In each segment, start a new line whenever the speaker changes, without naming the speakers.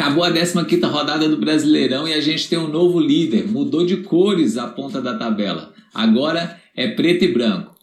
Acabou a 15 rodada do Brasileirão e a gente tem um novo líder. Mudou de cores a ponta da tabela. Agora é preto e branco.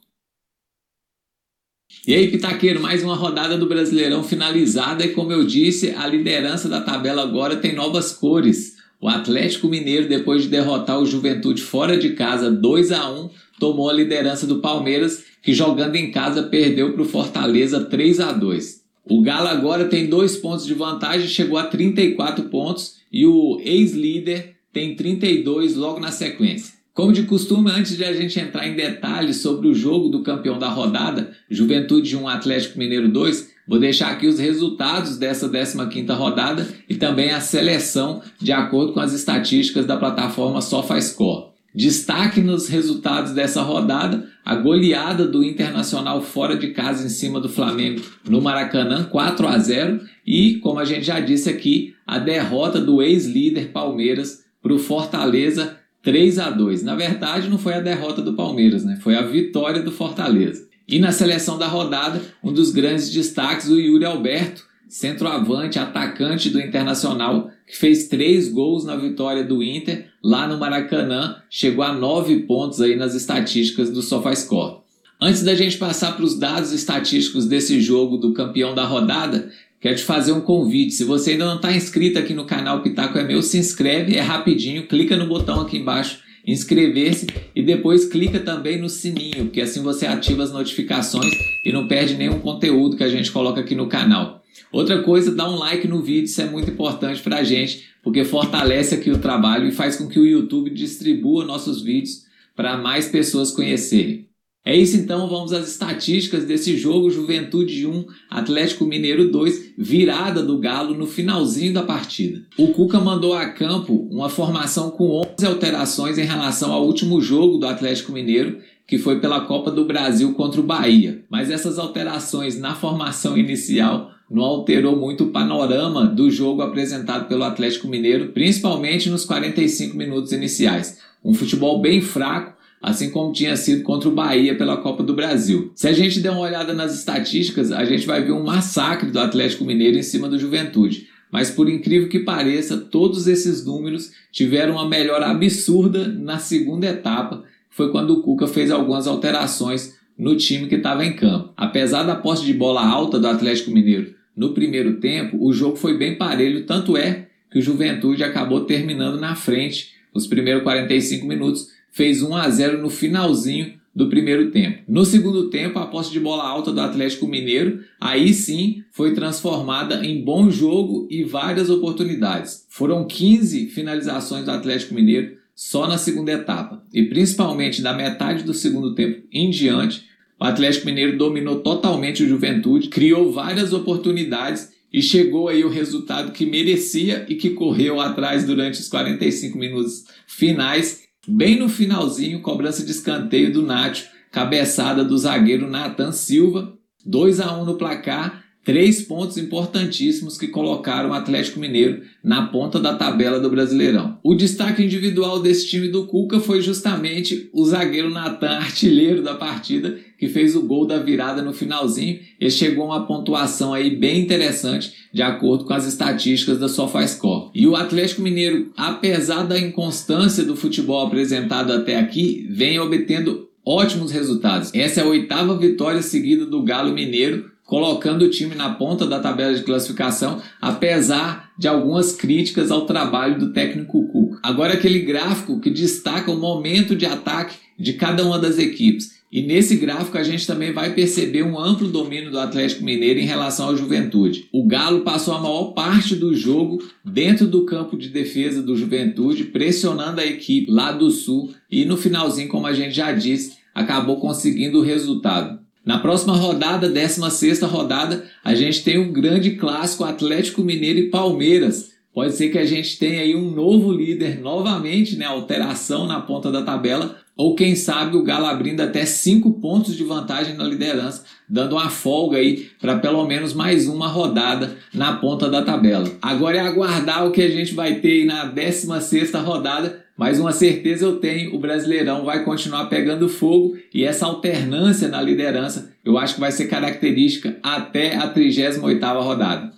E aí, Pitaqueiro, mais uma rodada do Brasileirão finalizada e como eu disse, a liderança da tabela agora tem novas cores. O Atlético Mineiro, depois de derrotar o Juventude fora de casa 2 a 1 tomou a liderança do Palmeiras, que jogando em casa perdeu para o Fortaleza 3 a 2 O Galo agora tem dois pontos de vantagem, chegou a 34 pontos e o ex-líder tem 32 logo na sequência. Como de costume, antes de a gente entrar em detalhes sobre o jogo do campeão da rodada, Juventude 1 Atlético Mineiro 2, vou deixar aqui os resultados dessa 15ª rodada e também a seleção de acordo com as estatísticas da plataforma SofaScore. Destaque nos resultados dessa rodada, a goleada do Internacional fora de casa em cima do Flamengo no Maracanã, 4 a 0, e, como a gente já disse aqui, a derrota do ex-líder Palmeiras para o Fortaleza 3 a 2. Na verdade, não foi a derrota do Palmeiras, né? Foi a vitória do Fortaleza. E na seleção da rodada, um dos grandes destaques, o Yuri Alberto, centroavante, atacante do Internacional, que fez três gols na vitória do Inter lá no Maracanã, chegou a nove pontos aí nas estatísticas do SofaScore. Antes da gente passar para os dados estatísticos desse jogo do campeão da rodada, quero te fazer um convite. Se você ainda não está inscrito aqui no canal Pitaco é Meu, se inscreve, é rapidinho, clica no botão aqui embaixo, inscrever-se e depois clica também no sininho, porque assim você ativa as notificações e não perde nenhum conteúdo que a gente coloca aqui no canal. Outra coisa, dá um like no vídeo, isso é muito importante para a gente, porque fortalece aqui o trabalho e faz com que o YouTube distribua nossos vídeos para mais pessoas conhecerem. É isso então, vamos às estatísticas desse jogo Juventude 1, Atlético Mineiro 2, virada do Galo no finalzinho da partida. O Cuca mandou a campo uma formação com 11 alterações em relação ao último jogo do Atlético Mineiro, que foi pela Copa do Brasil contra o Bahia. Mas essas alterações na formação inicial não alterou muito o panorama do jogo apresentado pelo Atlético Mineiro, principalmente nos 45 minutos iniciais. Um futebol bem fraco, assim como tinha sido contra o Bahia pela Copa do Brasil. Se a gente der uma olhada nas estatísticas, a gente vai ver um massacre do Atlético Mineiro em cima do Juventude. Mas por incrível que pareça, todos esses números tiveram uma melhora absurda na segunda etapa, foi quando o Cuca fez algumas alterações no time que estava em campo. Apesar da posse de bola alta do Atlético Mineiro no primeiro tempo, o jogo foi bem parelho, tanto é que o Juventude acabou terminando na frente os primeiros 45 minutos, fez 1 a 0 no finalzinho do primeiro tempo. No segundo tempo, a posse de bola alta do Atlético Mineiro, aí sim foi transformada em bom jogo e várias oportunidades. Foram 15 finalizações do Atlético Mineiro só na segunda etapa, e principalmente da metade do segundo tempo em diante, o Atlético Mineiro dominou totalmente o Juventude, criou várias oportunidades e chegou aí o resultado que merecia e que correu atrás durante os 45 minutos finais. Bem no finalzinho, cobrança de escanteio do Nacho, cabeçada do zagueiro Nathan Silva, 2 a 1 no placar, três pontos importantíssimos que colocaram o Atlético Mineiro na ponta da tabela do Brasileirão. O destaque individual desse time do Cuca foi justamente o zagueiro Natan, artilheiro da partida, que fez o gol da virada no finalzinho e chegou a uma pontuação aí bem interessante de acordo com as estatísticas da SofaScore. E o Atlético Mineiro, apesar da inconstância do futebol apresentado até aqui, vem obtendo ótimos resultados. Essa é a oitava vitória seguida do Galo Mineiro, colocando o time na ponta da tabela de classificação, apesar de algumas críticas ao trabalho do técnico Cuca. Agora aquele gráfico que destaca o momento de ataque de cada uma das equipes. E nesse gráfico a gente também vai perceber um amplo domínio do Atlético Mineiro em relação ao Juventude. O Galo passou a maior parte do jogo dentro do campo de defesa do Juventude, pressionando a equipe lá do Sul e no finalzinho, como a gente já disse, acabou conseguindo o resultado. Na próxima rodada, 16 rodada, a gente tem um grande clássico Atlético Mineiro e Palmeiras. Pode ser que a gente tenha aí um novo líder novamente, né? Alteração na ponta da tabela, ou quem sabe o Galo abrindo até 5 pontos de vantagem na liderança, dando uma folga aí para pelo menos mais uma rodada na ponta da tabela. Agora é aguardar o que a gente vai ter na 16 rodada, mas uma certeza eu tenho, o Brasileirão vai continuar pegando fogo e essa alternância na liderança eu acho que vai ser característica até a 38ª rodada.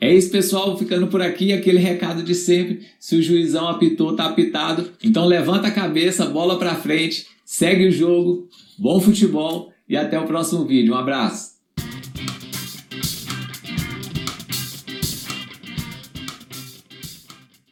É isso, pessoal. Ficando por aqui, aquele recado de sempre. Se o juizão apitou, tá apitado. Então levanta a cabeça, bola pra frente, segue o jogo, bom futebol e até o próximo vídeo. Um abraço.